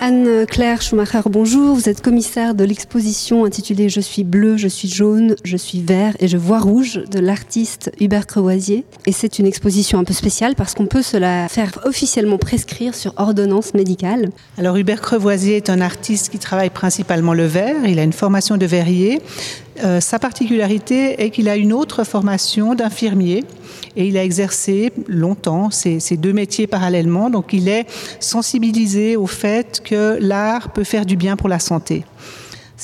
Anne-Claire Schumacher, bonjour. Vous êtes commissaire de l'exposition intitulée Je suis bleu, je suis jaune, je suis vert et je vois rouge de l'artiste Hubert Crevoisier. Et c'est une exposition un peu spéciale parce qu'on peut se la faire officiellement prescrire sur ordonnance médicale. Alors Hubert Crevoisier est un artiste qui travaille principalement le vert. Il a une formation de verrier. Euh, sa particularité est qu'il a une autre formation d'infirmier et il a exercé longtemps ces, ces, deux métiers parallèlement. Donc il est sensibilisé au fait que l'art peut faire du bien pour la santé.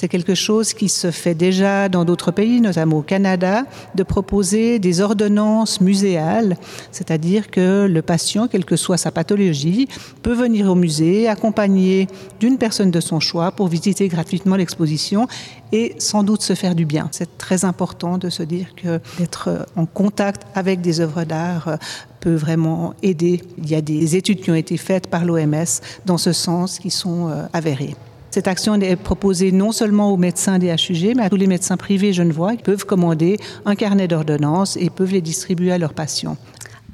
C'est quelque chose qui se fait déjà dans d'autres pays, notamment au Canada, de proposer des ordonnances muséales, c'est-à-dire que le patient, quelle que soit sa pathologie, peut venir au musée accompagné d'une personne de son choix pour visiter gratuitement l'exposition et sans doute se faire du bien. C'est très important de se dire que d'être en contact avec des œuvres d'art peut vraiment aider. Il y a des études qui ont été faites par l'OMS dans ce sens qui sont avérées. Cette action est proposée non seulement aux médecins des HUG, mais à tous les médecins privés genevois qui peuvent commander un carnet d'ordonnances et peuvent les distribuer à leurs patients.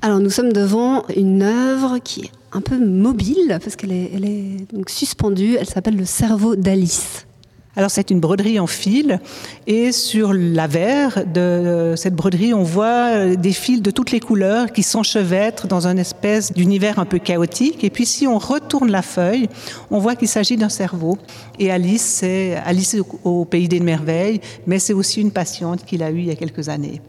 Alors nous sommes devant une œuvre qui est un peu mobile parce qu'elle est, suspendue. Elle s'appelle Le cerveau d'Alice. Alors c'est une broderie en fil et sur l'avers de cette broderie on voit des fils de toutes les couleurs qui s'enchevêtrent dans une espèce d'univers un peu chaotique et puis si on retourne la feuille on voit qu'il s'agit d'un cerveau et Alice c'est Alice au pays des merveilles mais c'est aussi une patiente qu'il a eu il y a quelques années.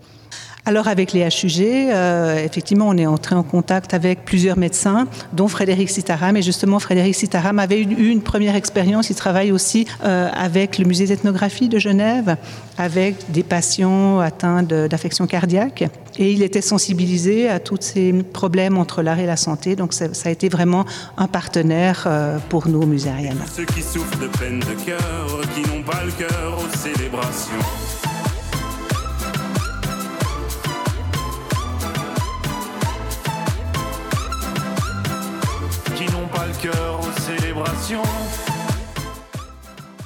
Alors avec les HUG, euh, effectivement, on est entré en contact avec plusieurs médecins, dont Frédéric Sitaram. Et justement, Frédéric Sitaram avait eu une première expérience. Il travaille aussi euh, avec le musée d'ethnographie de Genève, avec des patients atteints d'affections cardiaques. Et il était sensibilisé à tous ces problèmes entre l'art et la santé. Donc ça, ça a été vraiment un partenaire euh, pour nous Ariana. Ceux qui souffrent de peine de cœur, qui n'ont pas le cœur aux célébrations.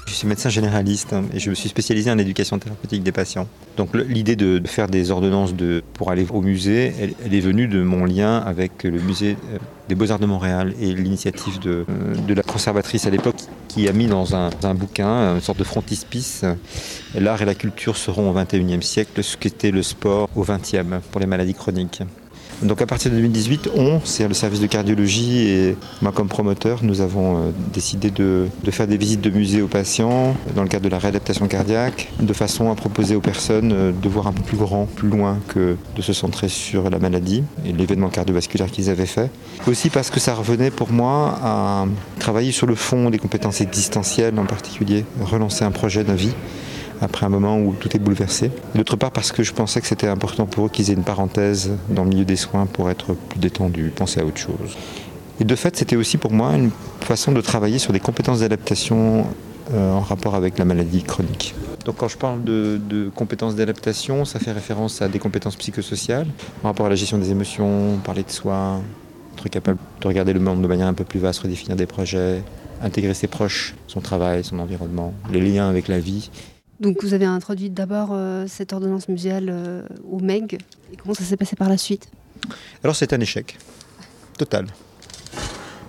Je suis médecin généraliste hein, et je me suis spécialisé en éducation thérapeutique des patients. Donc l'idée de faire des ordonnances pour aller au musée, elle, est venue de mon lien avec le musée des Beaux-Arts de Montréal et l'initiative de, de, la conservatrice à l'époque qui a mis dans un, un, bouquin une sorte de frontispice l'art et la culture seront au 21e siècle ce qu'était le sport au 20e pour les maladies chroniques. Donc à partir de 2018, on, c'est le service de cardiologie et moi comme promoteur, nous avons euh, décidé de, faire des visites de musées aux patients dans le cadre de la réadaptation cardiaque, de façon à proposer aux personnes euh, de voir un peu plus grand, plus loin que de se centrer sur la maladie et l'événement cardiovasculaire qu'ils avaient fait. Aussi parce que ça revenait pour moi à travailler sur le fond des compétences existentielles en particulier, relancer un projet de vie après un moment où tout est bouleversé. D'autre part parce que je pensais que c'était important pour eux qu'ils aient une parenthèse dans le milieu des soins pour être plus détendus, penser à autre chose. Et de fait, c'était aussi pour moi une façon de travailler sur des compétences d'adaptation euh, en rapport avec la maladie chronique. Donc quand je parle de, compétences d'adaptation, ça fait référence à des compétences psychosociales en rapport à la gestion des émotions, parler de soi, être capable de regarder le monde de manière un peu plus vaste, redéfinir des projets, intégrer ses proches, son travail, son environnement, les liens avec la vie. Donc vous avez introduit d'abord euh, cette ordonnance muséale euh, au MEG. Et comment ça s'est passé par la suite? Alors c'est un échec total.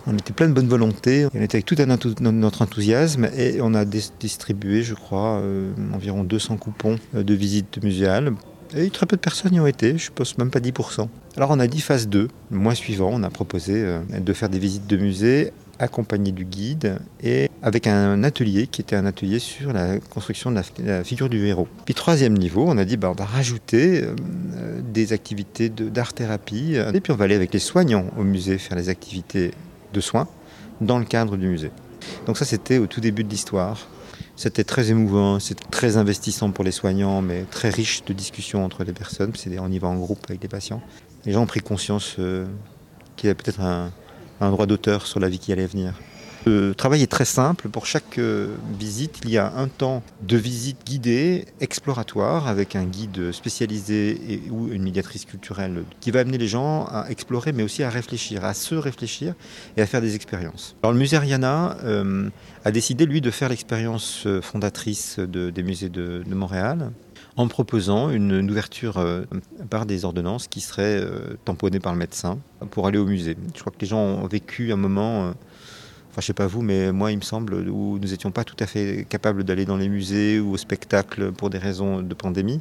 On était plein de bonne volonté, on était avec tout un, notre enthousiasme et on a distribué, je crois, euh, environ 200 coupons de visites muséales. Et très peu de personnes y ont été, je pense même pas 10%. Alors on a dit phase 2, le mois suivant, on a proposé de faire des visites de musées accompagné du guide et avec un atelier qui était un atelier sur la construction de la, figure du héros. Puis troisième niveau, on a dit bah, on va rajouter euh, des activités d'art-thérapie et puis on va aller avec les soignants au musée faire les activités de soins dans le cadre du musée. Donc ça c'était au tout début de l'histoire. C'était très émouvant, c'était très investissant pour les soignants, mais très riche de discussions entre les personnes. On y va en groupe avec les patients. Les gens ont pris conscience euh, qu'il y a peut-être un, un droit d'auteur sur la vie qui allait venir. Le travail est très simple. Pour chaque euh, visite, il y a un temps de visite guidée, exploratoire, avec un guide spécialisé ou une médiatrice culturelle qui va amener les gens à explorer, mais aussi à réfléchir, à se réfléchir et à faire des expériences. Le musée Riana euh, a décidé, lui, de faire l'expérience fondatrice de, des musées de Montréal en proposant une, ouverture euh, par des ordonnances qui seraient euh, tamponnées par le médecin pour aller au musée. Je crois que les gens ont vécu un moment, euh, enfin je sais pas vous, mais moi il me semble, où nous n'étions pas tout à fait capables d'aller dans les musées ou au spectacle pour des raisons de pandémie.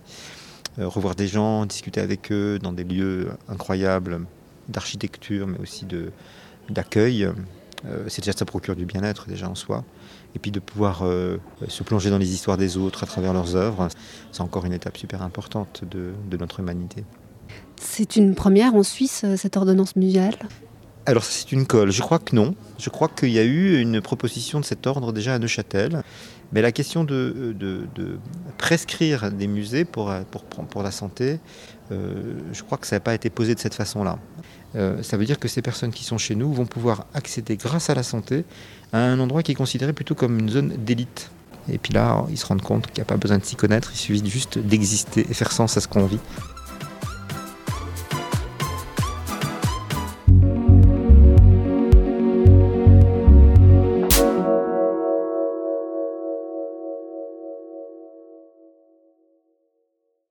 revoir des gens, discuter avec eux dans des lieux incroyables d'architecture, mais aussi d'accueil. C'est déjà ça procure du bien-être déjà en soi et puis de pouvoir euh, se plonger dans les histoires des autres à travers leurs œuvres, c'est encore une étape super importante de, notre humanité. C'est une première en Suisse, euh, cette ordonnance muséale? Alors c'est une colle, je crois que non. Je crois qu'il y a eu une proposition de cet ordre déjà à Neuchâtel. Mais la question de, prescrire des musées pour, pour la santé, euh, je crois que ça n'a pas été posé de cette façon-là. ça veut dire que ces personnes qui sont chez nous vont pouvoir accéder grâce à la santé à un endroit qui est considéré plutôt comme une zone d'élite. Et puis là, ils se rendent compte qu'il n'y a pas besoin de s'y connaître, il suffit juste d'exister et faire sens à ce qu'on vit.